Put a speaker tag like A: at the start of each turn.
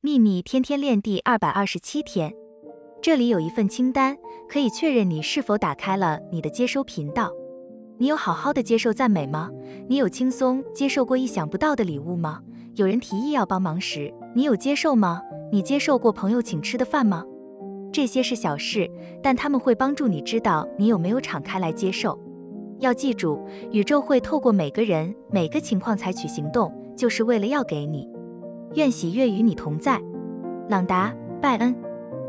A: 秘密天天练第二百二十七天，这里有一份清单，可以确认你是否打开了你的接收频道。你有好好的接受赞美吗？你有轻松接受过意想不到的礼物吗？有人提议要帮忙时，你有接受吗？你接受过朋友请吃的饭吗？这些是小事，但他们会帮助你知道你有没有敞开来接受。要记住，宇宙会透过每个人、每个情况采取行动，就是为了要给你。愿喜悦与你同在，朗达·拜恩。